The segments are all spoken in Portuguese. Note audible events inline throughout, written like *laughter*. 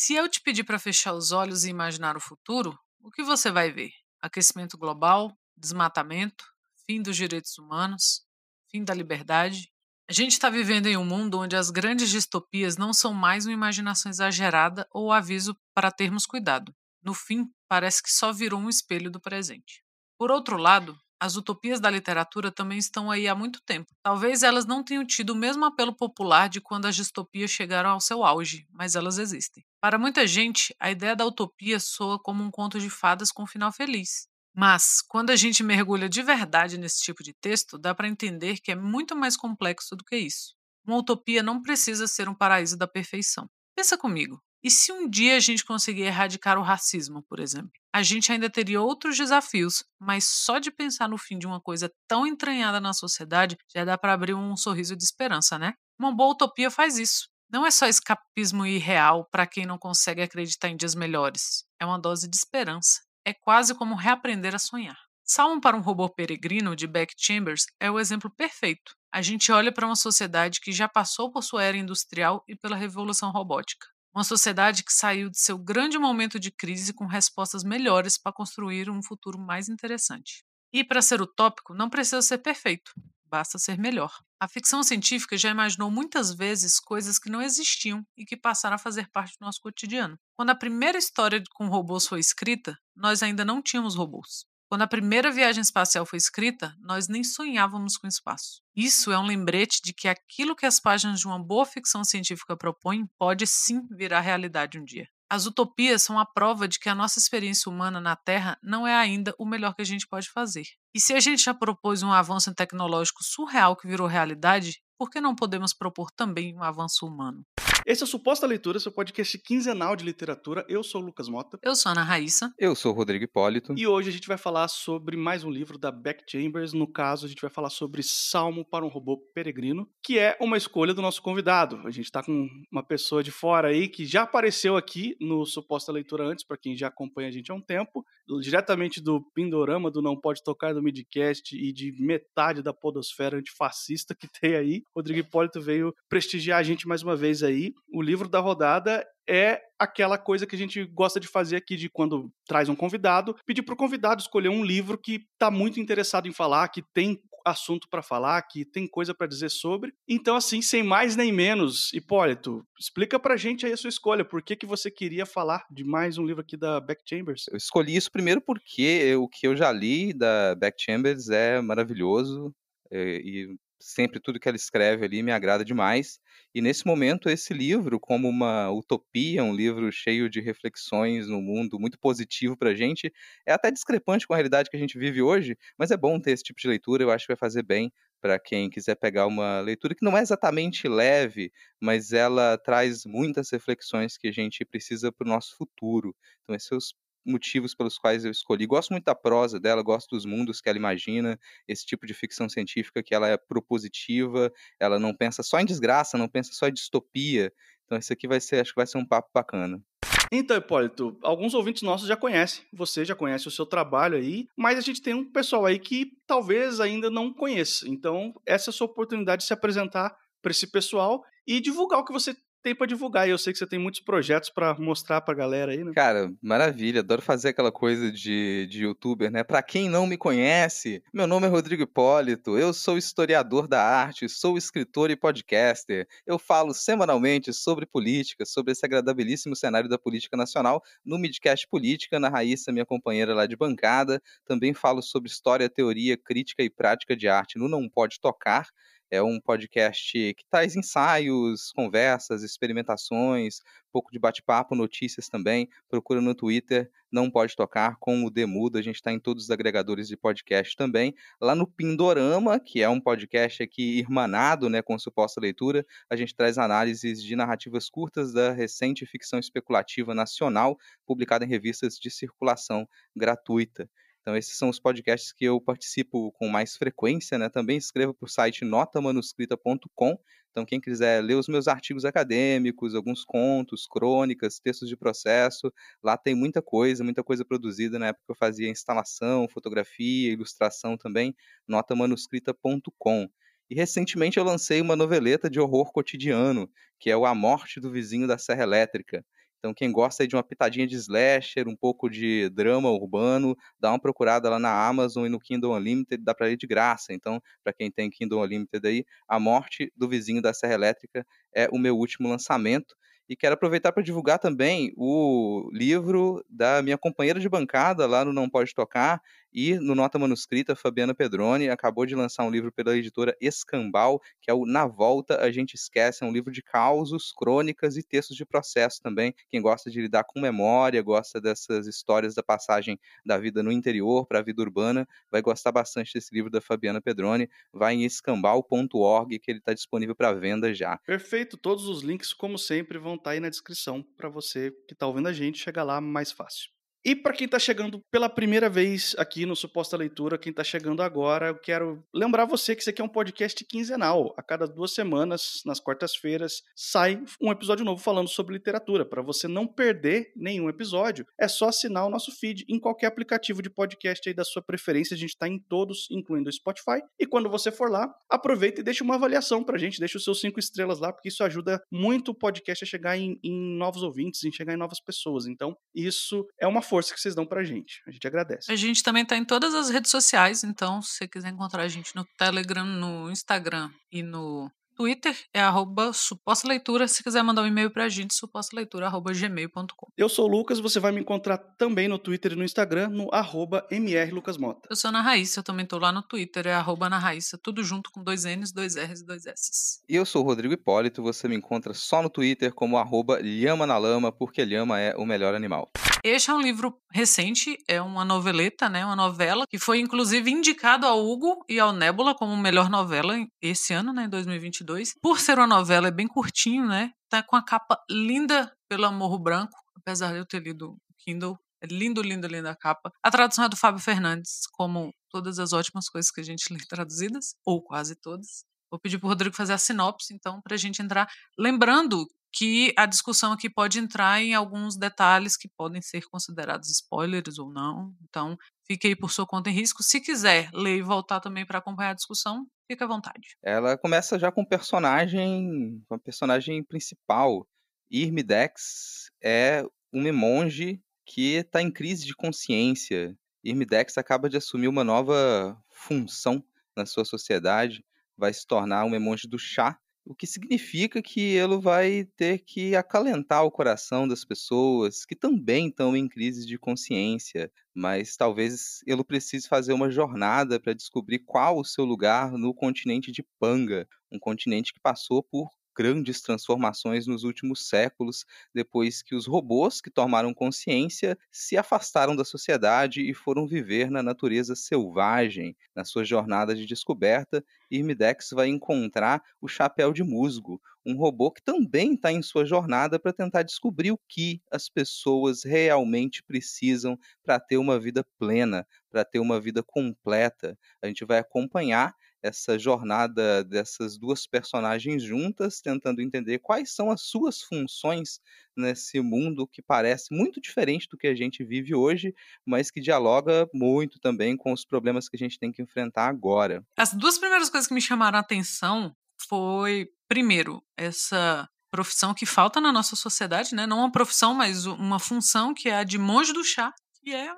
Se eu te pedir para fechar os olhos e imaginar o futuro, o que você vai ver? Aquecimento global, desmatamento, fim dos direitos humanos, fim da liberdade? A gente está vivendo em um mundo onde as grandes distopias não são mais uma imaginação exagerada ou aviso para termos cuidado. No fim, parece que só virou um espelho do presente. Por outro lado, as utopias da literatura também estão aí há muito tempo. Talvez elas não tenham tido o mesmo apelo popular de quando as distopias chegaram ao seu auge, mas elas existem. Para muita gente, a ideia da utopia soa como um conto de fadas com um final feliz. Mas, quando a gente mergulha de verdade nesse tipo de texto, dá para entender que é muito mais complexo do que isso. Uma utopia não precisa ser um paraíso da perfeição. Pensa comigo, e se um dia a gente conseguir erradicar o racismo, por exemplo? A gente ainda teria outros desafios, mas só de pensar no fim de uma coisa tão entranhada na sociedade já dá para abrir um sorriso de esperança, né? Uma boa utopia faz isso. Não é só escapismo irreal para quem não consegue acreditar em dias melhores. É uma dose de esperança. É quase como reaprender a sonhar. Salmo para um robô peregrino, de Beck Chambers, é o exemplo perfeito. A gente olha para uma sociedade que já passou por sua era industrial e pela revolução robótica. Uma sociedade que saiu de seu grande momento de crise com respostas melhores para construir um futuro mais interessante. E para ser utópico, não precisa ser perfeito, basta ser melhor. A ficção científica já imaginou muitas vezes coisas que não existiam e que passaram a fazer parte do nosso cotidiano. Quando a primeira história com robôs foi escrita, nós ainda não tínhamos robôs. Quando a primeira viagem espacial foi escrita, nós nem sonhávamos com espaço. Isso é um lembrete de que aquilo que as páginas de uma boa ficção científica propõem pode sim virar realidade um dia. As utopias são a prova de que a nossa experiência humana na Terra não é ainda o melhor que a gente pode fazer. E se a gente já propôs um avanço tecnológico surreal que virou realidade, por que não podemos propor também um avanço humano? Esse é o Suposta Leitura, seu podcast quinzenal de literatura. Eu sou o Lucas Mota. Eu sou a Ana Raíssa. Eu sou o Rodrigo Hipólito. E hoje a gente vai falar sobre mais um livro da Beck Chambers. No caso, a gente vai falar sobre Salmo para um Robô Peregrino, que é uma escolha do nosso convidado. A gente está com uma pessoa de fora aí que já apareceu aqui no Suposta Leitura antes, para quem já acompanha a gente há um tempo, diretamente do Pindorama, do Não Pode Tocar, do Midcast e de metade da podosfera antifascista que tem aí. Rodrigo Hipólito veio prestigiar a gente mais uma vez aí o livro da rodada é aquela coisa que a gente gosta de fazer aqui de quando traz um convidado, pedir para o convidado escolher um livro que está muito interessado em falar, que tem assunto para falar, que tem coisa para dizer sobre. Então, assim, sem mais nem menos, Hipólito, explica a gente aí a sua escolha. Por que, que você queria falar de mais um livro aqui da Beck Chambers? Eu escolhi isso primeiro porque o que eu já li da Beck Chambers é maravilhoso eh, e sempre tudo que ela escreve ali me agrada demais. E nesse momento, esse livro, como uma utopia, um livro cheio de reflexões no mundo, muito positivo para a gente, é até discrepante com a realidade que a gente vive hoje, mas é bom ter esse tipo de leitura, eu acho que vai fazer bem para quem quiser pegar uma leitura que não é exatamente leve, mas ela traz muitas reflexões que a gente precisa para o nosso futuro. Então, esses motivos pelos quais eu escolhi. Gosto muito da prosa dela, gosto dos mundos que ela imagina, esse tipo de ficção científica que ela é propositiva, ela não pensa só em desgraça, não pensa só em distopia. Então esse aqui vai ser, acho que vai ser um papo bacana. Então, Hipólito, alguns ouvintes nossos já conhecem, você já conhece o seu trabalho aí, mas a gente tem um pessoal aí que talvez ainda não conheça. Então, essa é a sua oportunidade de se apresentar para esse pessoal e divulgar o que você tem para divulgar. E eu sei que você tem muitos projetos para mostrar pra galera aí, né? Cara, maravilha. Adoro fazer aquela coisa de, de youtuber, né? Pra quem não me conhece, meu nome é Rodrigo Hipólito, eu sou historiador da arte, sou escritor e podcaster. Eu falo semanalmente sobre política, sobre esse agradabilíssimo cenário da política nacional no Midcast Política, na Raíssa, minha companheira lá de bancada. Também falo sobre história, teoria, crítica e prática de arte no Não Pode Tocar. É um podcast que traz ensaios, conversas, experimentações, um pouco de bate-papo, notícias também. Procura no Twitter, não pode tocar com o Demudo. A gente está em todos os agregadores de podcast também. Lá no Pindorama, que é um podcast aqui irmanado né, com suposta leitura, a gente traz análises de narrativas curtas da recente ficção especulativa nacional, publicada em revistas de circulação gratuita. Então, esses são os podcasts que eu participo com mais frequência, né? Também escrevo para o site notamanuscrita.com. Então, quem quiser ler os meus artigos acadêmicos, alguns contos, crônicas, textos de processo, lá tem muita coisa, muita coisa produzida. Na época eu fazia instalação, fotografia, ilustração também, notamanuscrita.com. E recentemente eu lancei uma noveleta de horror cotidiano, que é o A Morte do Vizinho da Serra Elétrica Então, quem gosta de uma pitadinha de slasher, um pouco de drama urbano, dá uma procurada lá na Amazon e no Kindle Unlimited, dá para ler de graça. Então, para quem tem Kindle Unlimited aí, A Morte do Vizinho da Serra Elétrica é o meu último lançamento. E quero aproveitar para divulgar também o livro da minha companheira de bancada lá no Não Pode Tocar e no Nota Manuscrita, Fabiana Pedroni, acabou de lançar um livro pela editora Escambal, que é o Na Volta A Gente Esquece, é um livro de causos, crônicas e textos de processo também. Quem gosta de lidar com memória, gosta dessas histórias da passagem da vida no interior para a vida urbana, vai gostar bastante desse livro da Fabiana Pedroni. Vai em escambal.org, que ele está disponível para venda já. Perfeito, todos os links, como sempre, vão estar tá aí na descrição para você que está ouvindo a gente chegar lá mais fácil. E para quem está chegando pela primeira vez aqui no Suposta Leitura, quem está chegando agora, eu quero lembrar você que isso aqui é um podcast quinzenal. A cada duas semanas, nas quartas-feiras, sai um episódio novo falando sobre literatura. Para você não perder nenhum episódio, é só assinar o nosso feed em qualquer aplicativo de podcast aí da sua preferência. A gente está em todos, incluindo o Spotify. E quando você for lá, aproveita e deixa uma avaliação para a gente, deixa os seus cinco estrelas lá, porque isso ajuda muito o podcast a chegar em, em novos ouvintes, em chegar em novas pessoas. Então, isso é uma força que vocês dão pra gente. A gente agradece. A gente também tá em todas as redes sociais, então se você quiser encontrar a gente no Telegram, no Instagram e no Twitter é arroba suposta leitura. Se quiser mandar um e-mail pra gente, supostaleitura.gmail.com. Eu sou o Lucas, você vai me encontrar também no Twitter e no Instagram, no arroba mrlucasmota. Eu sou Ana Raíssa, eu também tô lá no Twitter, é arroba Ana Raíssa, tudo junto com dois N's, dois R's e dois S's. E eu sou o Rodrigo Hipólito, você me encontra só no Twitter como arroba Lhama na Lama, porque Lhama é o melhor animal. Este é um livro recente, é uma noveleta, né, uma novela, que foi inclusive indicado ao Hugo e ao Nebula como melhor novela esse ano, né, 2022. Por ser uma novela, é bem curtinho, né, tá com a capa linda pelo Amorro Branco, apesar de eu ter lido o Kindle. É lindo, lindo, linda a capa. A tradução é do Fábio Fernandes, como todas as ótimas coisas que a gente *laughs* lê traduzidas, ou quase todas. Vou pedir para o Rodrigo fazer a sinopse, então, para a gente entrar. Lembrando que a discussão aqui pode entrar em alguns detalhes que podem ser considerados spoilers ou não. Então, fique aí por sua conta em risco. Se quiser ler e voltar também para acompanhar a discussão, fique à vontade. Ela começa já com um personagem, com a personagem principal. Irmidex é uma monge que está em crise de consciência. Irmidex acaba de assumir uma nova função na sua sociedade, vai se tornar um monge do chá, o que significa que ele vai ter que acalentar o coração das pessoas que também estão em crise de consciência, mas talvez ele precise fazer uma jornada para descobrir qual o seu lugar no continente de Panga, um continente que passou por grandes transformações nos últimos séculos, depois que os robôs que tomaram consciência se afastaram da sociedade e foram viver na natureza selvagem. Na sua jornada de descoberta, Irmidex vai encontrar o Chapéu de Musgo, um robô que também está em sua jornada para tentar descobrir o que as pessoas realmente precisam para ter uma vida plena, para ter uma vida completa. A gente vai acompanhar essa jornada dessas duas personagens juntas, tentando entender quais são as suas funções nesse mundo que parece muito diferente do que a gente vive hoje, mas que dialoga muito também com os problemas que a gente tem que enfrentar agora. As duas primeiras coisas que me chamaram a atenção foi, primeiro, essa profissão que falta na nossa sociedade, né? Não uma profissão, mas uma função que é a de monge do chá, que é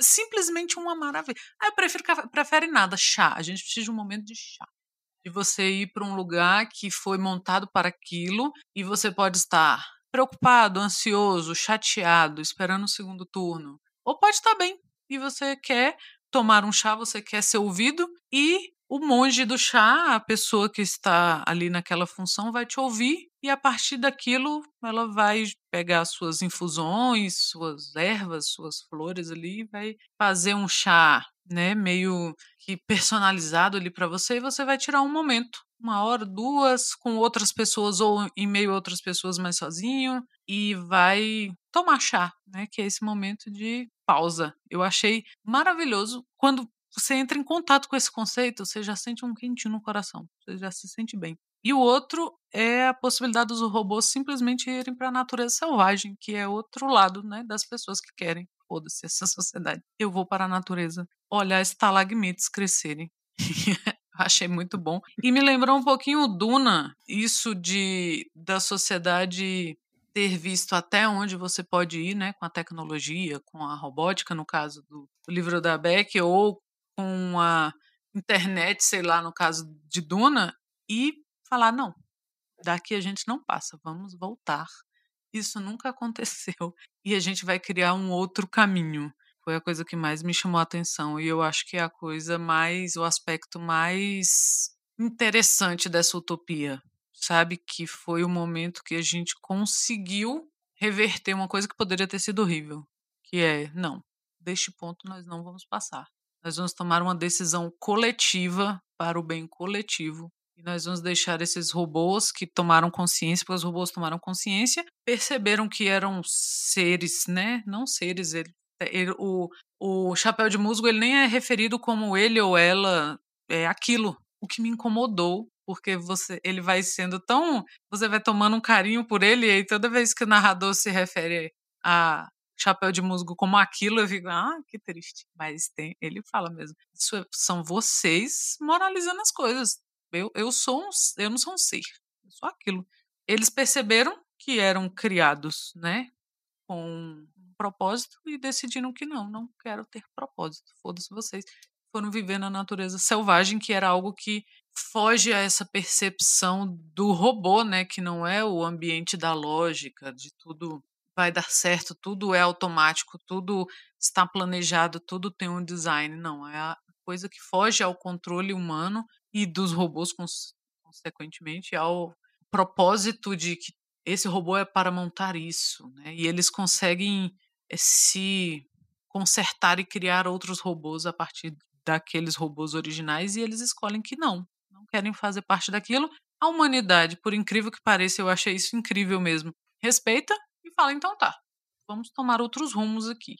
simplesmente uma maravilha. Ah, eu prefiro prefere nada, chá. A gente precisa de um momento de chá. De você ir para um lugar que foi montado para aquilo e você pode estar preocupado, ansioso, chateado, esperando o segundo turno. Ou pode estar bem e você quer tomar um chá, você quer ser ouvido e o monge do chá, a pessoa que está ali naquela função, vai te ouvir e a partir daquilo ela vai pegar suas infusões, suas ervas, suas flores ali, vai fazer um chá, né, meio que personalizado ali para você e você vai tirar um momento, uma hora, duas, com outras pessoas ou em meio a outras pessoas mais sozinho e vai tomar chá, né, que é esse momento de pausa. Eu achei maravilhoso quando você entra em contato com esse conceito, você já sente um quentinho no coração, você já se sente bem. E o outro é a possibilidade dos robôs simplesmente irem para a natureza selvagem, que é outro lado né, das pessoas que querem, foda-se *laughs* essa sociedade. Eu vou para a natureza olhar estalagmites crescerem. *laughs* Achei muito bom. E me lembrou um pouquinho o Duna, isso de da sociedade ter visto até onde você pode ir, né, com a tecnologia, com a robótica, no caso do, livro da Beck, ou com a internet, sei lá, no caso de Duna, e falar: não, daqui a gente não passa, vamos voltar. Isso nunca *laughs* aconteceu e a gente vai criar um outro caminho. Foi a coisa que mais me chamou a atenção e eu acho que é a coisa mais, o aspecto mais interessante dessa utopia, sabe? Que foi o momento que a gente conseguiu reverter uma coisa que poderia ter sido horrível, que é, não, deste ponto nós não vamos passar. Nós vamos tomar uma decisão coletiva para o bem coletivo e nós vamos deixar esses robôs que tomaram consciência, porque os robôs tomaram consciência, perceberam que eram seres, né? Não seres, ele, ele, o, o chapéu de musgo ele nem é referido como ele ou ela é aquilo. O que me incomodou, porque você, ele vai sendo tão, você vai tomando um carinho por ele e toda vez que o narrador se refere a chapéu de musgo como aquilo, eu fico, ah, que triste. Mas tem, ele fala mesmo, isso é, são vocês moralizando as coisas. Eu, eu sou um, eu não sou um ser, eu sou aquilo. Eles perceberam que eram criados, né, com um propósito e decidiram que não, não quero ter propósito. Foda-se vocês. Foram viver na natureza selvagem, que era algo que foge a essa percepção do robô, né, que não é o ambiente da lógica, de tudo vai dar certo, tudo é automático, tudo está planejado, tudo tem um design. Não, é a coisa que foge ao controle humano e dos robôs, consequentemente, ao propósito de que esse robô é para montar isso, né? E eles conseguem eh, se consertar e criar outros robôs a partir daqueles robôs originais e eles escolhem que não, não querem fazer parte daquilo. A humanidade, por incrível que pareça, eu achei isso incrível mesmo. Respeita e fala então tá, vamos tomar outros rumos aqui.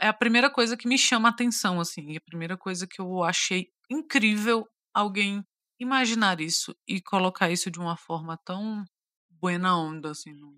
É a primeira coisa que me chama a atenção assim, a primeira coisa que eu achei incrível alguém imaginar isso e colocar isso de uma forma tão buena onda, assim. No...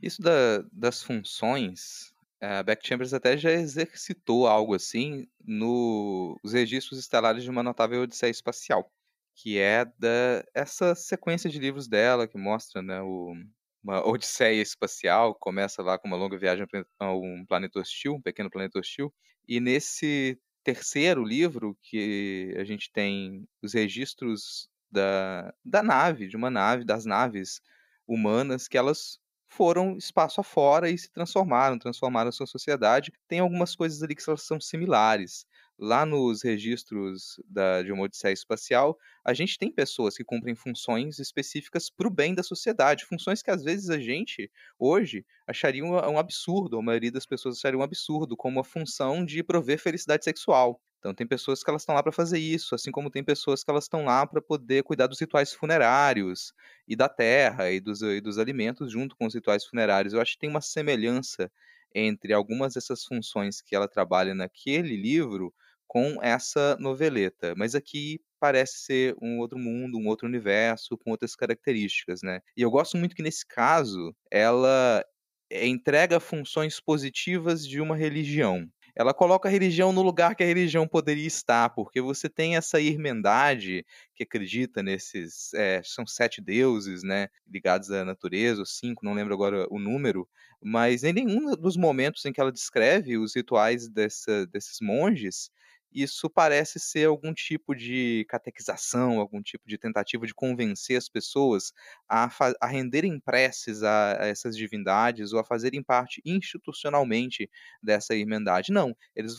Isso da, das funções, a Beck Chambers até já exercitou algo assim nos registros estelares de uma notável odisseia espacial, que é da, essa sequência de livros dela que mostra né, o, uma odisseia espacial, começa lá com uma longa viagem a um planeta hostil, um pequeno planeta hostil, e nesse terceiro livro, que a gente tem os registros da, da nave, de uma nave, das naves humanas, que elas foram espaço afora e se transformaram, transformaram a sua sociedade. Tem algumas coisas ali que elas são similares lá nos registros da, de uma Odisseia Espacial, a gente tem pessoas que cumprem funções específicas para o bem da sociedade, funções que às vezes a gente, hoje, acharia um, um absurdo, a maioria das pessoas acharia um absurdo, como a função de prover felicidade sexual. Então tem pessoas que elas estão lá para fazer isso, assim como tem pessoas que elas estão lá para poder cuidar dos rituais funerários e da terra e dos, e dos alimentos junto com os rituais funerários. Eu acho que tem uma semelhança entre algumas dessas funções que ela trabalha naquele livro com essa noveleta. Mas aqui parece ser um outro mundo, um outro universo, com outras características, né? E eu gosto muito que nesse caso ela entrega funções positivas de uma religião ela coloca a religião no lugar que a religião poderia estar, porque você tem essa irmandade que acredita nesses. É, são sete deuses, né? Ligados à natureza, ou cinco, não lembro agora o número, mas em nenhum dos momentos em que ela descreve os rituais dessa, desses monges, isso parece ser algum tipo de catequização, algum tipo de tentativa de convencer as pessoas a, a renderem preces a, a, essas divindades ou a fazerem parte institucionalmente dessa irmandade. Não, eles,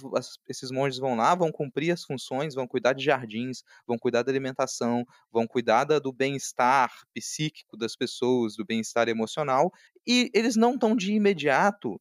esses monges vão lá, vão cumprir as funções, vão cuidar de jardins, vão cuidar da alimentação, vão cuidar do bem-estar psíquico das pessoas, do bem-estar emocional, e eles não estão de imediato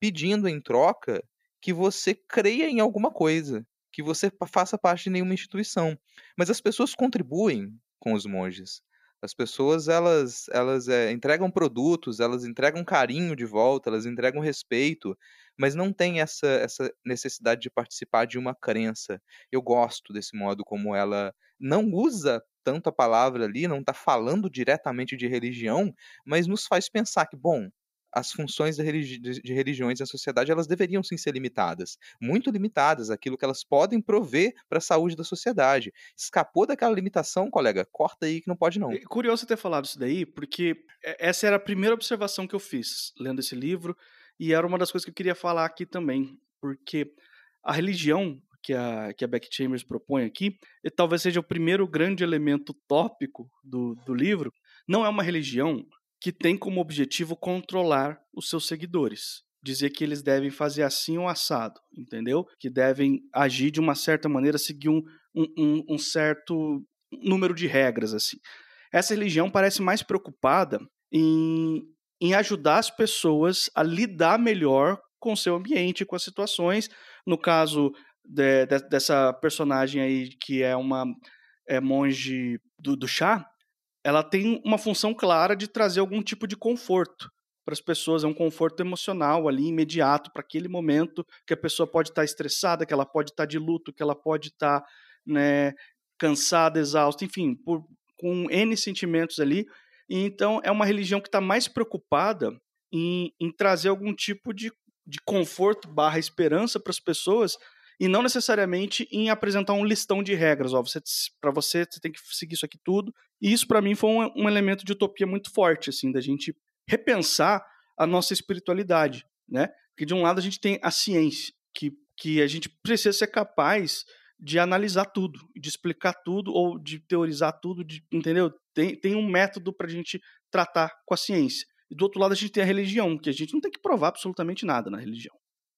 pedindo em troca que você creia em alguma coisa que você faça parte de nenhuma instituição. Mas as pessoas contribuem com os monges. As pessoas elas elas é, entregam produtos, elas entregam carinho de volta, elas entregam respeito, mas não tem essa essa necessidade de participar de uma crença. Eu gosto desse modo como ela não usa tanto a palavra ali, não está falando diretamente de religião, mas nos faz pensar que bom, as funções de, religi de religiões na sociedade elas deveriam sim ser limitadas, muito limitadas, aquilo que elas podem prover para a saúde da sociedade. Escapou daquela limitação, colega, corta aí que não pode não. É curioso ter falado isso daí, porque essa era a primeira observação que eu fiz lendo esse livro e era uma das coisas que eu queria falar aqui também, porque a religião que a, que a Beck Chambers propõe aqui, talvez seja o primeiro grande elemento tópico do, do livro, não é uma religião que tem como objetivo controlar os seus seguidores. Dizer que eles devem fazer assim ou assado, entendeu? Que devem agir de uma certa maneira, seguir um, um, um certo número de regras, assim. Essa religião parece mais preocupada em, em ajudar as pessoas a lidar melhor com o seu ambiente, com as situações. No caso de, de, dessa personagem aí, que é uma é, monge do, do chá, ela tem uma função clara de trazer algum tipo de conforto para as pessoas, é um conforto emocional ali imediato para aquele momento que a pessoa pode estar tá estressada, que ela pode estar tá de luto, que ela pode estar tá, né, cansada, exausta, enfim, por, com N sentimentos ali. E então é uma religião que está mais preocupada em, em, trazer algum tipo de, de conforto barra esperança para as pessoas e não necessariamente em apresentar um listão de regras. Ó, você, para você, você tem que seguir isso aqui tudo. E isso, para mim, foi um, um, elemento de utopia muito forte, assim, da gente repensar a nossa espiritualidade, né? Porque de um lado a gente tem a ciência, que, que a gente precisa ser capaz de analisar tudo, de explicar tudo ou de teorizar tudo, de, entendeu? Tem, tem um método para a gente tratar com a ciência. E do outro lado a gente tem a religião, que a gente não tem que provar absolutamente nada na religião.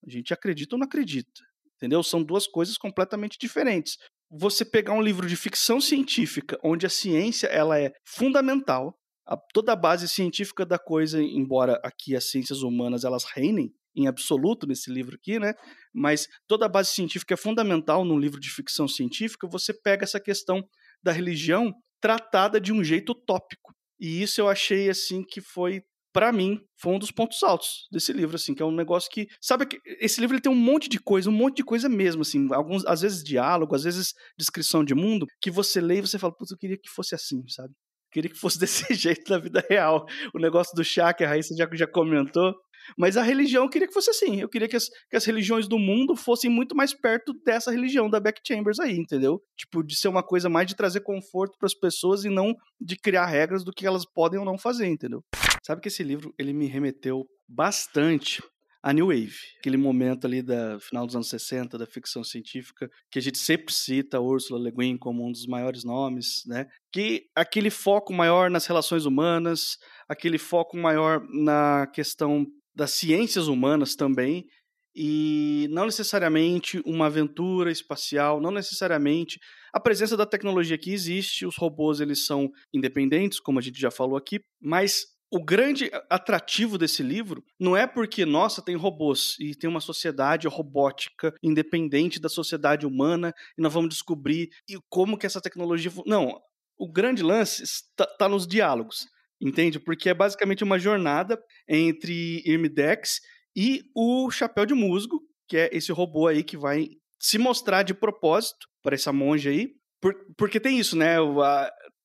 A gente acredita ou não acredita entendeu? São duas coisas completamente diferentes. Você pegar um livro de ficção científica, onde a ciência ela é fundamental, a, toda a base científica da coisa, embora aqui as ciências humanas elas reinem em absoluto nesse livro aqui, né? Mas toda a base científica é fundamental num livro de ficção científica. Você pega essa questão da religião tratada de um jeito utópico. E isso eu achei assim que foi para mim, foi um dos pontos altos desse livro, assim, que é um negócio que, sabe, esse livro ele tem um monte de coisa, um monte de coisa mesmo, assim, alguns, às vezes diálogo, às vezes descrição de mundo, que você lê e você fala, putz, eu queria que fosse assim, sabe? Eu queria que fosse *laughs* desse jeito na vida real. O negócio do chá, que a Raíssa já, já comentou, mas a religião eu queria que fosse assim. Eu queria que as, que as religiões do mundo fossem muito mais perto dessa religião da Beck Chambers aí, entendeu? Tipo, de ser uma coisa mais de trazer conforto para as pessoas e não de criar regras do que elas podem ou não fazer, entendeu? Sabe que esse livro ele me remeteu bastante a New Wave, aquele momento ali da final dos anos 60 da ficção científica, que a gente sempre cita a Ursula Le Guin como um dos maiores nomes, né? Que aquele foco maior nas relações humanas, aquele foco maior na questão das ciências humanas também, e não necessariamente uma aventura espacial, não necessariamente a presença da tecnologia que existe, os robôs eles são independentes, como a gente já falou aqui, mas o grande atrativo desse livro não é porque, nossa, tem robôs e tem uma sociedade robótica independente da sociedade humana e nós vamos descobrir como que essa tecnologia. Não, o grande lance está tá nos diálogos, entende? Porque é basicamente uma jornada entre Irmidex e o Chapéu de Musgo, que é esse robô aí que vai se mostrar de propósito para essa monja aí. Por, porque tem isso, né?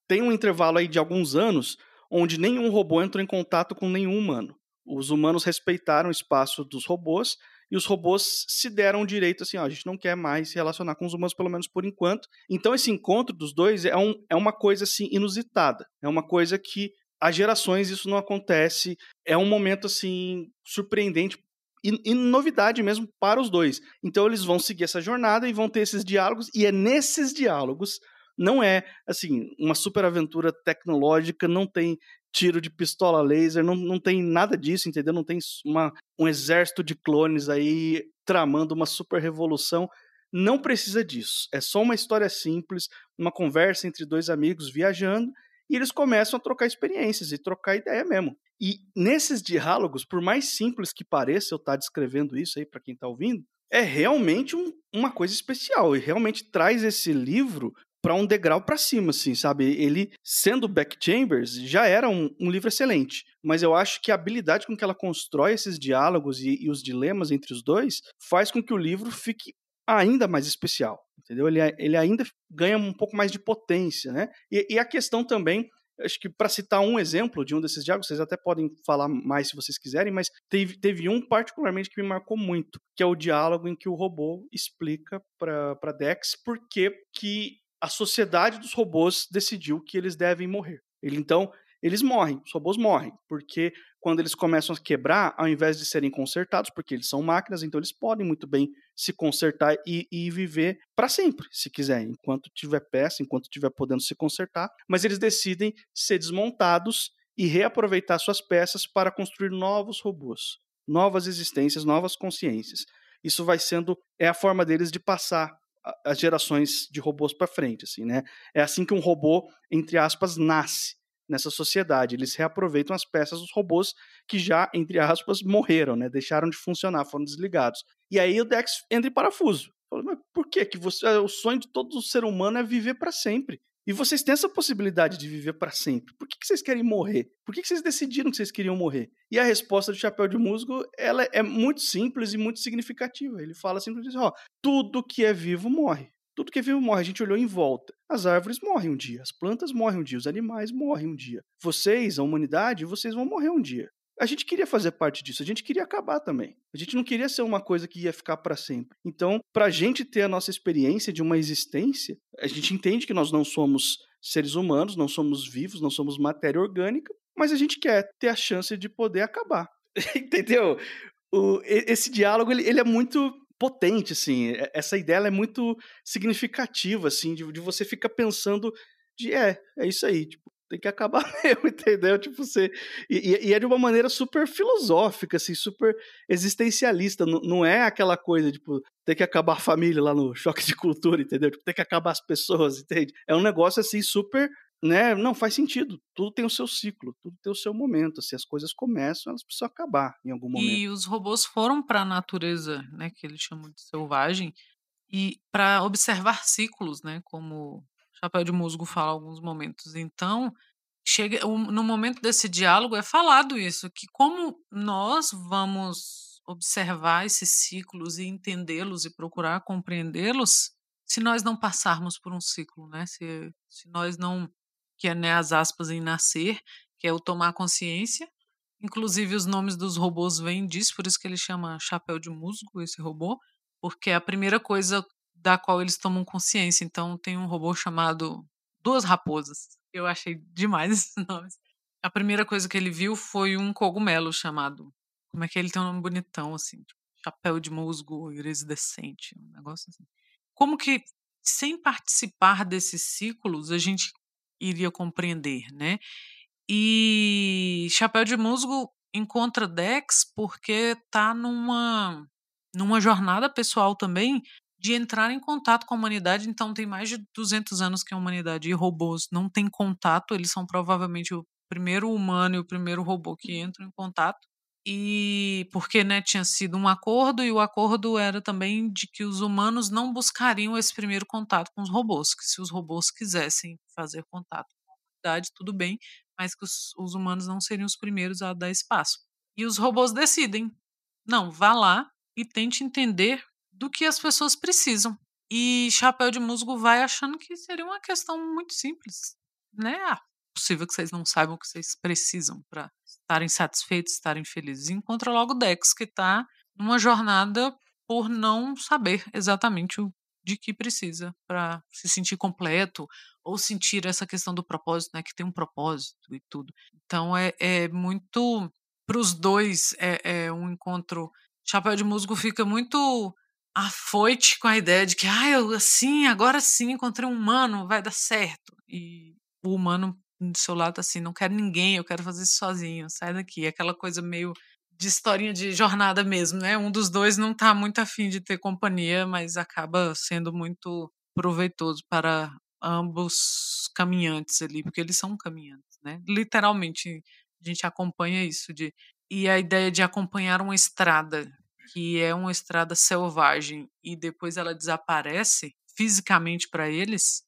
Tem um intervalo aí de alguns anos onde nenhum robô entrou em contato com nenhum humano. Os humanos respeitaram o espaço dos robôs e os robôs se deram o direito assim, ó, a gente não quer mais se relacionar com os humanos, pelo menos por enquanto. Então esse encontro dos dois é, um, é uma coisa assim inusitada, é uma coisa que há gerações isso não acontece, é um momento assim surpreendente e, e, novidade mesmo para os dois. Então eles vão seguir essa jornada e vão ter esses diálogos, e é nesses diálogos não é, assim, uma super aventura tecnológica, não tem tiro de pistola laser, não, não tem nada disso, entendeu? Não tem uma, um exército de clones aí tramando uma super revolução. Não precisa disso. É só uma história simples, uma conversa entre dois amigos viajando e eles começam a trocar experiências e trocar ideia mesmo. E nesses diálogos, por mais simples que pareça eu estar tá descrevendo isso aí para quem está ouvindo, é realmente um, uma coisa especial e realmente traz esse livro para um degrau para cima, assim, sabe? Ele, sendo Beck Chambers, já era um, um, livro excelente, mas eu acho que a habilidade com que ela constrói esses diálogos e, e, os dilemas entre os dois faz com que o livro fique ainda mais especial, entendeu? Ele, ele ainda ganha um pouco mais de potência, né? E, e a questão também acho que para citar um exemplo de um desses diálogos, vocês até podem falar mais se vocês quiserem, mas teve, teve um particularmente que me marcou muito, que é o diálogo em que o robô explica para Dex por que a sociedade dos robôs decidiu que eles devem morrer. Ele então eles morrem, os robôs morrem, porque quando eles começam a quebrar, ao invés de serem consertados, porque eles são máquinas, então eles podem muito bem se consertar e, e viver para sempre, se quiser, enquanto tiver peça, enquanto tiver podendo se consertar, mas eles decidem ser desmontados e reaproveitar suas peças para construir novos robôs, novas existências, novas consciências. Isso vai sendo é a forma deles de passar as gerações de robôs para frente, assim, né? É assim que um robô, entre aspas, nasce nessa sociedade. Eles reaproveitam as peças dos robôs que já, entre aspas, morreram, né? Deixaram de funcionar, foram desligados. E aí o Dex entra em parafuso. Fala, mas por que que você, o sonho de todo ser humano é viver para sempre? E vocês têm essa possibilidade de viver para sempre. Por que, que vocês querem morrer? Por que, que vocês decidiram que vocês queriam morrer? E a resposta do Chapéu de Musgo ela é muito simples e muito significativa. Ele fala simplesmente: ó, tudo que é vivo morre. Tudo que é vivo morre. A gente olhou em volta. As árvores morrem um dia, as plantas morrem um dia, os animais morrem um dia. Vocês, a humanidade, vocês vão morrer um dia. A gente queria fazer parte disso, a gente queria acabar também. A gente não queria ser uma coisa que ia ficar para sempre. Então, para a gente ter a nossa experiência de uma existência, a gente entende que nós não somos seres humanos, não somos vivos, não somos matéria orgânica, mas a gente quer ter a chance de poder acabar. *laughs* Entendeu? O, esse diálogo ele, ele é muito potente, assim. Essa ideia é muito significativa, assim, de, de você ficar pensando de é, é isso aí, tipo, tem que acabar *laughs* mesmo, entendeu? Tipo, você. E, e, é de uma maneira super filosófica, assim, super existencialista. Não, não é aquela coisa, tipo, tem que acabar a família lá no choque de cultura, entendeu? Tipo, tem que acabar as pessoas, entende? É um negócio assim super. Né? Não faz sentido. Tudo tem o seu ciclo, tudo tem o seu momento. Se assim, as coisas começam, elas precisam acabar em algum momento. E os robôs foram para a natureza, né, que eles chamam de selvagem, e para observar ciclos, né, como Chapéu de Musgo fala alguns momentos. Então, chega no momento desse diálogo é falado isso, que como nós vamos observar esses ciclos e entendê-los e procurar compreendê-los se nós não passarmos por um ciclo, né? Se, se nós não, que é né, as aspas em nascer, que é o tomar consciência. Inclusive os nomes dos robôs vêm disso, por isso que ele chama chapéu de musgo, esse robô, porque a primeira coisa da qual eles tomam consciência. Então tem um robô chamado Duas Raposas. Eu achei demais *laughs* esses nomes. A primeira coisa que ele viu foi um cogumelo chamado. Como é que ele tem um nome bonitão, assim? Tipo, chapéu de musgo iridescente, um negócio assim. Como que, sem participar desses ciclos, a gente iria compreender, né? E Chapéu de Musgo encontra Dex porque tá numa numa jornada pessoal também de entrar em contato com a humanidade. Então, tem mais de 200 anos que a humanidade e robôs não têm contato, eles são provavelmente o primeiro humano e o primeiro robô que entram em contato. E porque né, tinha sido um acordo, e o acordo era também de que os humanos não buscariam esse primeiro contato com os robôs, que se os robôs quisessem fazer contato com a humanidade, tudo bem, mas que os, os humanos não seriam os primeiros a dar espaço. E os robôs decidem: não, vá lá e tente entender do que as pessoas precisam. E Chapéu de Musgo vai achando que seria uma questão muito simples, né? Ah, possível que vocês não saibam o que vocês precisam para estarem satisfeitos, estarem felizes. Encontra logo Dex, que está numa jornada por não saber exatamente o de que precisa para se sentir completo ou sentir essa questão do propósito, né, que tem um propósito e tudo. Então é, é muito para os dois é, é um encontro. Chapéu de Musgo fica muito afoite com a ideia de que, ah, eu assim, agora sim encontrei um humano, vai dar certo. E o humano do seu lado tá assim, não quero ninguém, eu quero fazer isso sozinho, sai daqui. Aquela coisa meio de historinha de jornada mesmo, né? Um dos dois não tá muito afim de ter companhia, mas acaba sendo muito proveitoso para ambos caminhantes ali, porque eles são caminhantes, né? Literalmente, a gente acompanha isso de e a ideia de acompanhar uma estrada que é uma estrada selvagem e depois ela desaparece fisicamente para eles,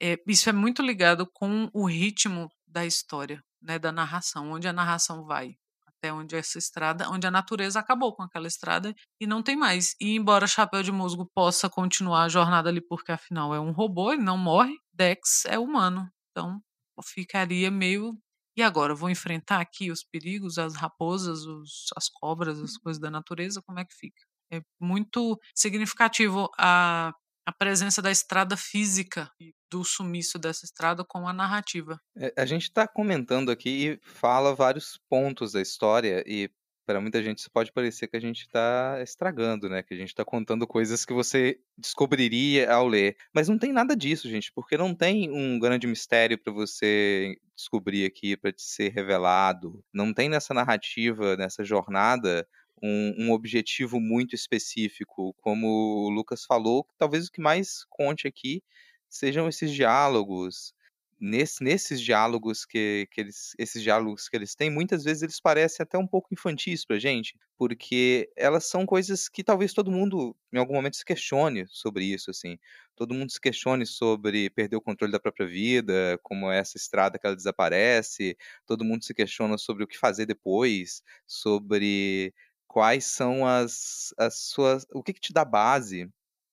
é, isso é muito ligado com o ritmo da história, né, da narração, onde a narração vai até onde essa estrada, onde a natureza acabou com aquela estrada e não tem mais. E embora Chapéu de Musgo possa continuar a jornada ali porque afinal é um robô, ele não morre, Dex é humano. Então, ficaria meio e agora, vou enfrentar aqui os perigos, as raposas, os, as cobras, as coisas da natureza, como é que fica? É muito significativo a, a presença da estrada física do sumiço dessa estrada com a narrativa. É, a gente está comentando aqui e fala vários pontos da história e para muita gente isso pode parecer que a gente está estragando, né? Que a gente está contando coisas que você descobriria ao ler. Mas não tem nada disso, gente, porque não tem um grande mistério para você descobrir aqui, para te ser revelado. Não tem nessa narrativa, nessa jornada, um, um, objetivo muito específico. Como o Lucas falou, talvez o que mais conte aqui sejam esses diálogos, nesse, nesses diálogos que, que eles, esses diálogos que eles têm, muitas vezes eles parecem até um pouco infantis pra gente, porque elas são coisas que talvez todo mundo em algum momento se questione sobre isso, assim. Todo mundo se questione sobre perder o controle da própria vida, como é essa estrada que ela desaparece, todo mundo se questiona sobre o que fazer depois, sobre quais são as, as suas, o que, que te dá base,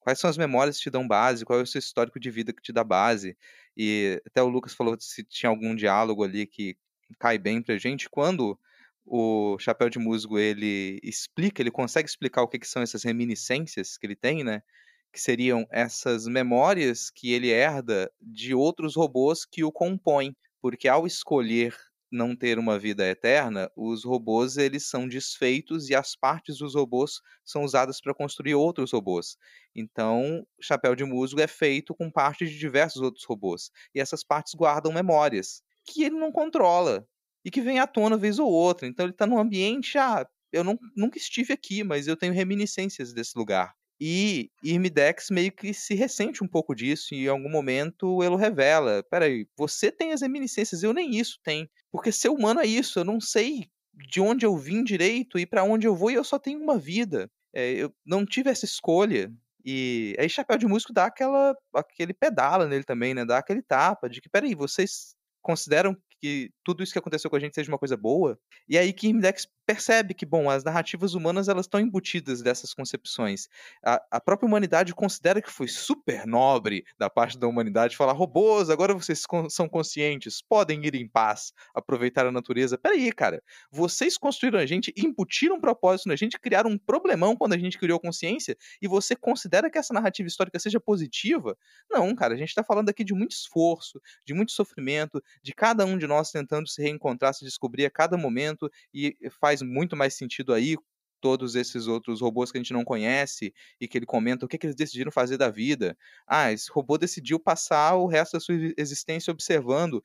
quais são as memórias que te dão base, qual é o seu histórico de vida que te dá base. E até o Lucas falou se tinha algum diálogo ali que cai bem pra gente. Quando o Chapéu de Musgo ele explica, ele consegue explicar o que, que são essas reminiscências que ele tem, né? Que seriam essas memórias que ele herda de outros robôs que o compõem. Porque ao escolher não ter uma vida eterna, os robôs eles são desfeitos e as partes dos robôs são usadas para construir outros robôs. Então, Chapéu de Musgo é feito com partes de diversos outros robôs. E essas partes guardam memórias que ele não controla e que vem à tona vez ou outra. Então, ele está num ambiente, ah, eu não, nunca estive aqui, mas eu tenho reminiscências desse lugar. E Irmidex meio que se ressente um pouco disso, e em algum momento ele revela: peraí, você tem as reminiscências, eu nem isso tenho. Porque ser humano é isso, eu não sei de onde eu vim direito e para onde eu vou, e eu só tenho uma vida. É, eu não tive essa escolha. E aí Chapéu de Músico dá aquela, aquele pedala nele também, né? Dá aquele tapa de que, peraí, vocês consideram que tudo isso que aconteceu com a gente seja uma coisa boa. E aí que Index percebe que, bom, as narrativas humanas elas estão embutidas dessas concepções. A, a, própria humanidade considera que foi super nobre da parte da humanidade falar: robôs, agora vocês são conscientes, podem ir em paz, aproveitar a natureza. Peraí, cara, vocês construíram a gente, embutiram um propósito na gente, criaram um problemão quando a gente criou consciência, e você considera que essa narrativa histórica seja positiva? Não, cara, a gente está falando aqui de muito esforço, de muito sofrimento, de cada um de nós tentando se reencontrar, se descobrir a cada momento, e faz faz muito mais sentido aí todos esses outros robôs que a gente não conhece e que ele comenta o que, que eles decidiram fazer da vida. Ah, esse robô decidiu passar o resto da sua existência observando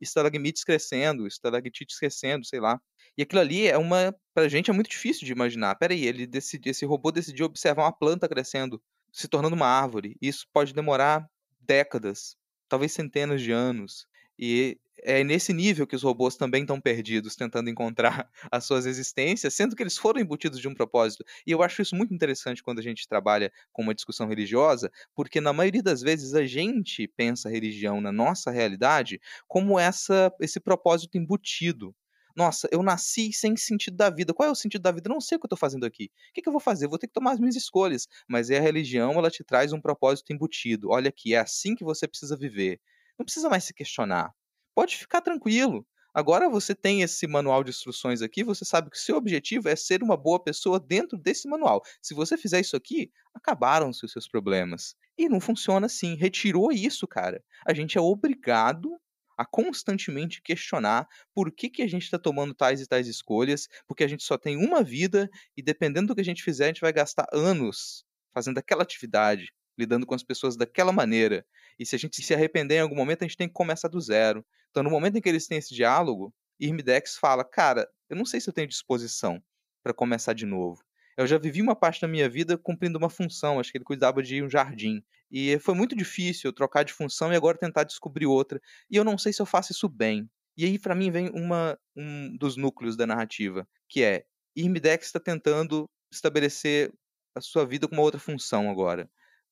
estalagmites crescendo, estalactites crescendo, sei lá. E aquilo ali é uma, pra gente é muito difícil de imaginar. Peraí, ele decidi, esse robô decidiu observar uma planta crescendo, se tornando uma árvore. Isso pode demorar décadas, talvez centenas de anos. E é nesse nível que os robôs também estão perdidos, tentando encontrar *laughs* as suas existências, sendo que eles foram embutidos de um propósito. E eu acho isso muito interessante quando a gente trabalha com uma discussão religiosa, porque na maioria das vezes a gente pensa a religião na nossa realidade como essa esse propósito embutido. Nossa, eu nasci sem sentido da vida. Qual é o sentido da vida? Eu não sei o que eu estou fazendo aqui. O que, que eu vou fazer? Eu vou ter que tomar as minhas escolhas. Mas é a religião, ela te traz um propósito embutido. Olha aqui, é assim que você precisa viver. Não precisa mais se questionar. Pode ficar tranquilo. Agora você tem esse manual de instruções aqui, você sabe que o seu objetivo é ser uma boa pessoa dentro desse manual. Se você fizer isso aqui, acabaram-se os seus problemas. E não funciona assim. Retirou isso, cara. A gente é obrigado a constantemente questionar por que, que a gente está tomando tais e tais escolhas, porque a gente só tem uma vida e dependendo do que a gente fizer, a gente vai gastar anos fazendo aquela atividade, lidando com as pessoas daquela maneira. E se a gente se arrepender em algum momento, a gente tem que começar do zero. Então, no momento em que eles têm esse diálogo, Irmidex fala: Cara, eu não sei se eu tenho disposição para começar de novo. Eu já vivi uma parte da minha vida cumprindo uma função, acho que ele cuidava de um jardim. E foi muito difícil eu trocar de função e agora tentar descobrir outra. E eu não sei se eu faço isso bem. E aí, para mim, vem uma, um dos núcleos da narrativa, que é Irmidex está tentando estabelecer a sua vida com uma outra função agora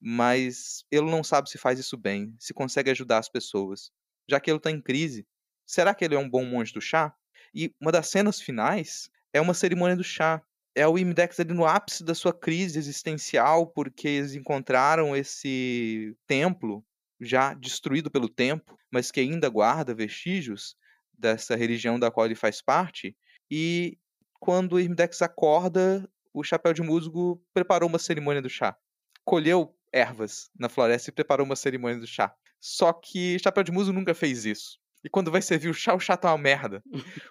mas ele não sabe se faz isso bem, se consegue ajudar as pessoas. Já que ele está em crise, será que ele é um bom monge do chá? E uma das cenas finais é uma cerimônia do chá. É o Imdex ali no ápice da sua crise existencial, porque eles encontraram esse templo já destruído pelo tempo, mas que ainda guarda vestígios dessa religião da qual ele faz parte. E quando Irmidex acorda, o chapéu de musgo preparou uma cerimônia do chá. Colheu ervas na floresta e preparou uma cerimônia do chá. Só que Chapéu de Musgo nunca fez isso. E quando vai servir o chá, o chá tá uma merda.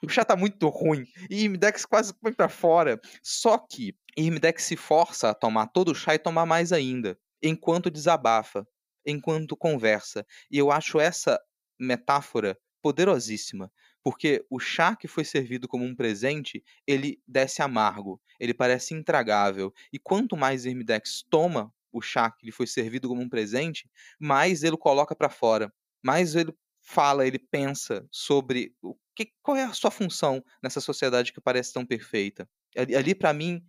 O chá tá muito ruim. E Irmidex quase põe pra fora. Só que Irmidex se força a tomar todo o chá e tomar mais ainda. Enquanto desabafa. Enquanto conversa. E eu acho essa metáfora poderosíssima. Porque o chá que foi servido como um presente, ele desce amargo, ele parece intragável. E quanto mais Irmidex toma o chá que lhe foi servido como um presente, mais ele coloca para fora, mais ele fala, ele pensa sobre o que, qual é a sua função nessa sociedade que parece tão perfeita. Ali, ali para mim,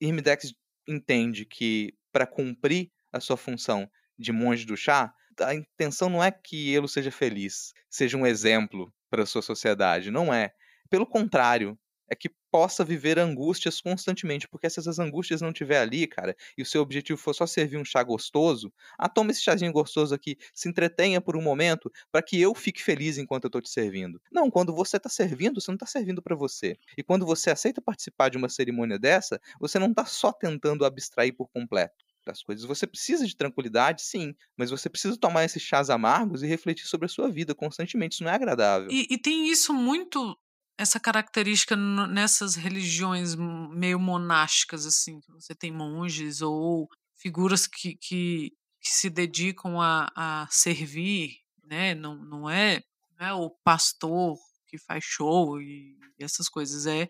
Irmidex entende que para cumprir a sua função de monge do chá, a intenção não é que ele seja feliz, seja um exemplo para a sua sociedade. Não é. Pelo contrário, é que possa viver angústias constantemente, porque se essas angústias não tiver ali, cara, e o seu objetivo for só servir um chá gostoso, ah, toma esse chazinho gostoso aqui, se entretenha por um momento para que eu fique feliz enquanto eu tô te servindo. Não, quando você tá servindo, você não tá servindo para você. E quando você aceita participar de uma cerimônia dessa, você não tá só tentando abstrair por completo das coisas. Você precisa de tranquilidade, sim, mas você precisa tomar esses chás amargos e refletir sobre a sua vida constantemente. Isso não é agradável. E, e tem isso muito, essa característica nessas religiões meio monásticas, assim, que você tem monges ou figuras que, que, que se dedicam a, a servir, né? Não, não, é, não é o pastor que faz show e essas coisas, é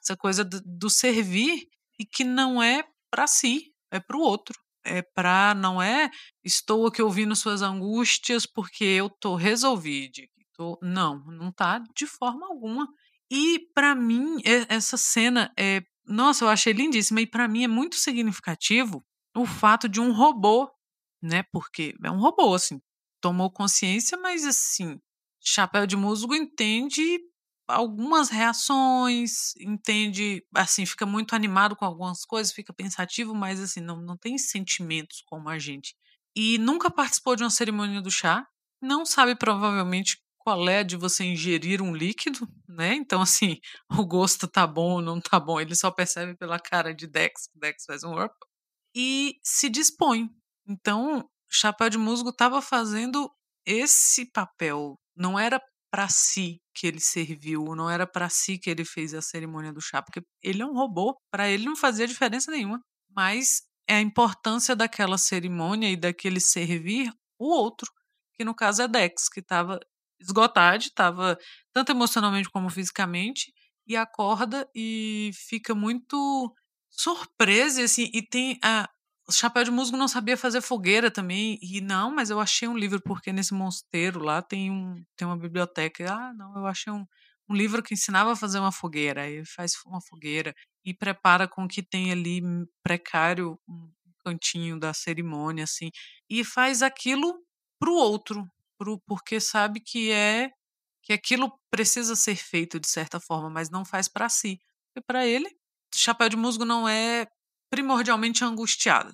essa coisa do, do servir e que não é para si, é para o outro. É para, não é estou aqui ouvindo suas angústias porque eu tô resolvido. Não, não tá de forma alguma. E para mim essa cena é, nossa, eu achei lindíssima e para mim é muito significativo o fato de um robô, né? Porque é um robô assim, tomou consciência, mas assim, Chapéu de Musgo entende algumas reações, entende, assim, fica muito animado com algumas coisas, fica pensativo, mas assim, não, não tem sentimentos como a gente. E nunca participou de uma cerimônia do chá, não sabe provavelmente qual é de você ingerir um líquido, né? Então, assim, *laughs* o gosto tá bom ou não tá bom, ele só percebe pela cara de Dex, Dex faz um up, e se dispõe. Então, Chapéu de Musgo estava fazendo esse papel, não era para si que ele serviu, não era para si que ele fez a cerimônia do chá, porque ele é um robô, para ele não fazia diferença nenhuma. Mas é a importância daquela cerimônia e daquele servir o outro, que no caso é Dex, que estava esgotado, estava tanto emocionalmente como fisicamente, e acorda e fica muito surpresa, assim, e tem a, o Chapéu de Musgo não sabia fazer fogueira também. E não, mas eu achei um livro, porque nesse mosteiro lá tem, um, tem uma biblioteca. Ah, não, eu achei um, um livro que ensinava a fazer uma fogueira. Aí faz uma fogueira e prepara com que tem ali precário um cantinho da cerimônia, assim. E faz aquilo pro outro, pro, porque sabe que é que aquilo precisa ser feito de certa forma, mas não faz para si. E para ele, chapéu de musgo não é primordialmente angustiado.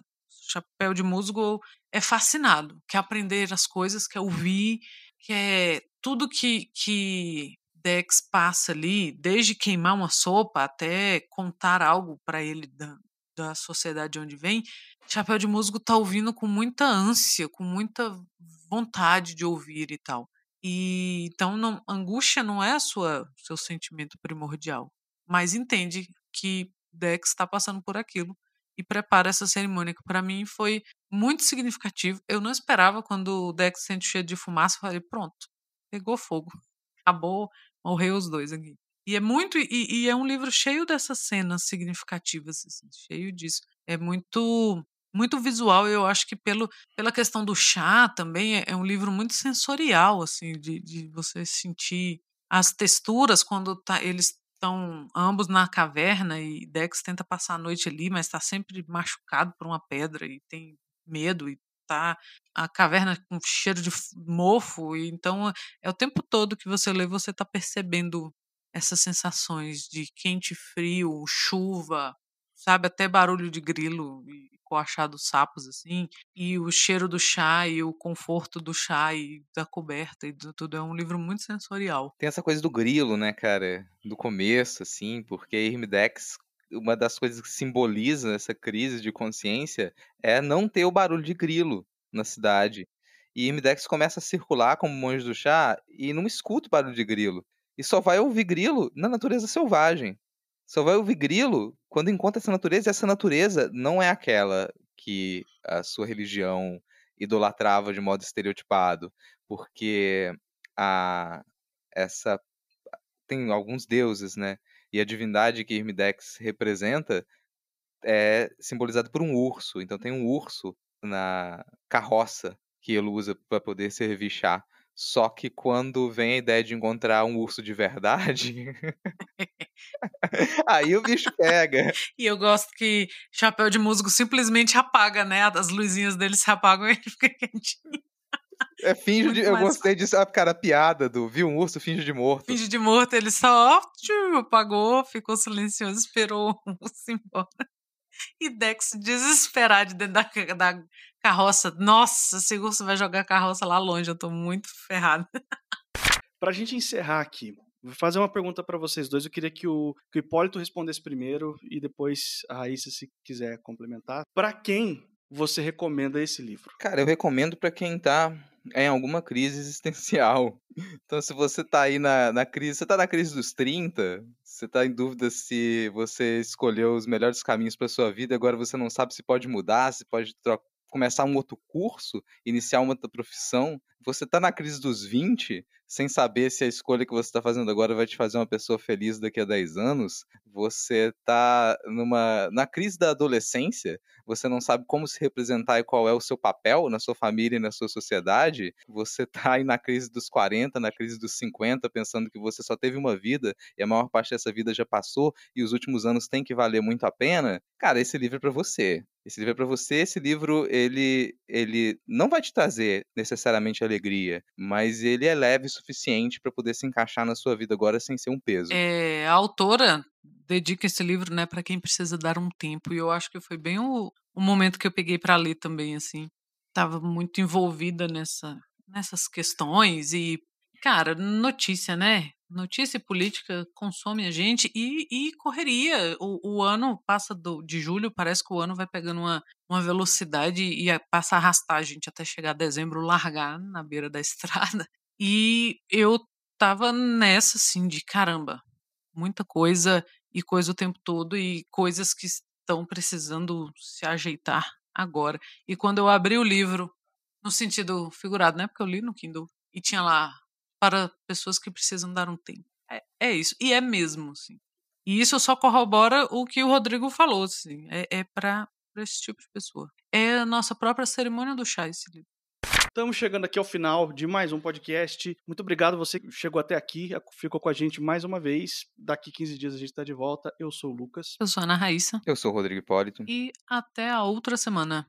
Chapéu de musgo é fascinado, quer aprender as coisas, quer ouvir, quer tudo que, que Dex passa ali, desde queimar uma sopa até contar algo para ele da sociedade de onde vem, Chapéu de Musgo tá ouvindo com muita ânsia, com muita vontade de ouvir e tal. E então não, angústia não é sua seu sentimento primordial, mas entende que Dex está passando por aquilo e prepara essa cerimônia, que para mim foi muito significativo. Eu não esperava quando o Dex sente cheio de fumaça, eu falei, pronto, pegou fogo, acabou, morreu os dois aqui. E é muito, e, e é um livro cheio dessas cenas significativas, assim, cheio disso. É muito muito visual, eu acho que pelo, pela questão do chá também é, é um livro muito sensorial, assim, de, de você sentir as texturas quando tá, eles estão ambos na caverna e Dex tenta passar a noite ali, mas está sempre machucado por uma pedra e tem medo e tá a caverna com cheiro de mofo e então é o tempo todo que você lê você está percebendo essas sensações de quente, frio, chuva, sabe até barulho de grilo e coachar dos sapos, assim, e o cheiro do chá e o conforto do chá e da coberta e tudo. É um livro muito sensorial. Tem essa coisa do grilo, né, cara? Do começo, assim, porque Irmidex uma das coisas que simboliza essa crise de consciência é não ter o barulho de grilo na cidade. E Irmidex começa a circular como monge do chá e não escuta o barulho de grilo. E só vai ouvir grilo na natureza selvagem. Só vai ouvir grilo quando encontra essa natureza, e essa natureza não é aquela que a sua religião idolatrava de modo estereotipado, porque a essa tem alguns deuses, né? E a divindade que Irmidex representa é simbolizada por um urso. Então tem um urso na carroça que ele usa para poder servir chá. Só que quando vem a ideia de encontrar um urso de verdade, *laughs* aí o bicho pega. E eu gosto que chapéu de músico simplesmente apaga, né? As luzinhas dele se apagam e *laughs* ele fica quietinho. É, finge de, eu gostei disso, ah, cara, a piada do viu um urso, finge de morto. Finge de morto, ele só tchum, apagou, ficou silencioso, esperou o urso *laughs* embora. E Dex desesperado dentro da, da carroça. Nossa, esse urso vai jogar a carroça lá longe, eu tô muito ferrado. Pra gente encerrar aqui, vou fazer uma pergunta para vocês dois. Eu queria que o, que o Hipólito respondesse primeiro e depois a Raíssa, se quiser complementar. Para quem você recomenda esse livro? Cara, eu recomendo para quem tá em alguma crise existencial. *laughs* Então, se você tá aí na, na crise, você tá na crise dos 30, você tá em dúvida se você escolheu os melhores caminhos para sua vida, agora você não sabe se pode mudar, se pode começar um outro curso, iniciar uma outra profissão, você tá na crise dos 20, sem saber se a escolha que você está fazendo agora vai te fazer uma pessoa feliz daqui a 10 anos, você tá numa na crise da adolescência, você não sabe como se representar e qual é o seu papel na sua família e na sua sociedade, você tá aí na crise dos 40, na crise dos 50, pensando que você só teve uma vida e a maior parte dessa vida já passou e os últimos anos têm que valer muito a pena, cara, esse livro é para você. Esse livro é para você. Esse livro ele ele não vai te trazer necessariamente alegria, mas ele é leve suficiente para poder se encaixar na sua vida agora sem ser um peso. É, a autora dedica esse livro, né, para quem precisa dar um tempo. E eu acho que foi bem o, o momento que eu peguei para ler também, assim. Tava muito envolvida nessa, nessas questões e, cara, notícia, né? Notícia e política consome a gente e, e correria. O, o, ano passa do, de julho, parece que o ano vai pegando uma, uma velocidade e passa a arrastar a gente até chegar a dezembro, largar na beira da *laughs* estrada. E eu tava nessa, assim, de caramba, muita coisa e coisa o tempo todo e coisas que estão precisando se ajeitar agora. E quando eu abri o livro, no sentido figurado, né? Porque eu li no Kindle e tinha lá para pessoas que precisam dar um tempo. É, é isso. E é mesmo, assim. E isso só corrobora o que o Rodrigo falou, assim. É, é para esse tipo de pessoa. É a nossa própria cerimônia do chá, esse livro. Estamos chegando aqui ao final de mais um podcast. Muito obrigado você que chegou até aqui, ficou com a gente mais uma vez. Daqui 15 dias a gente está de volta. Eu sou o Lucas. Eu sou a Ana Raíssa. Eu sou o Rodrigo Hipólito. E até a outra semana.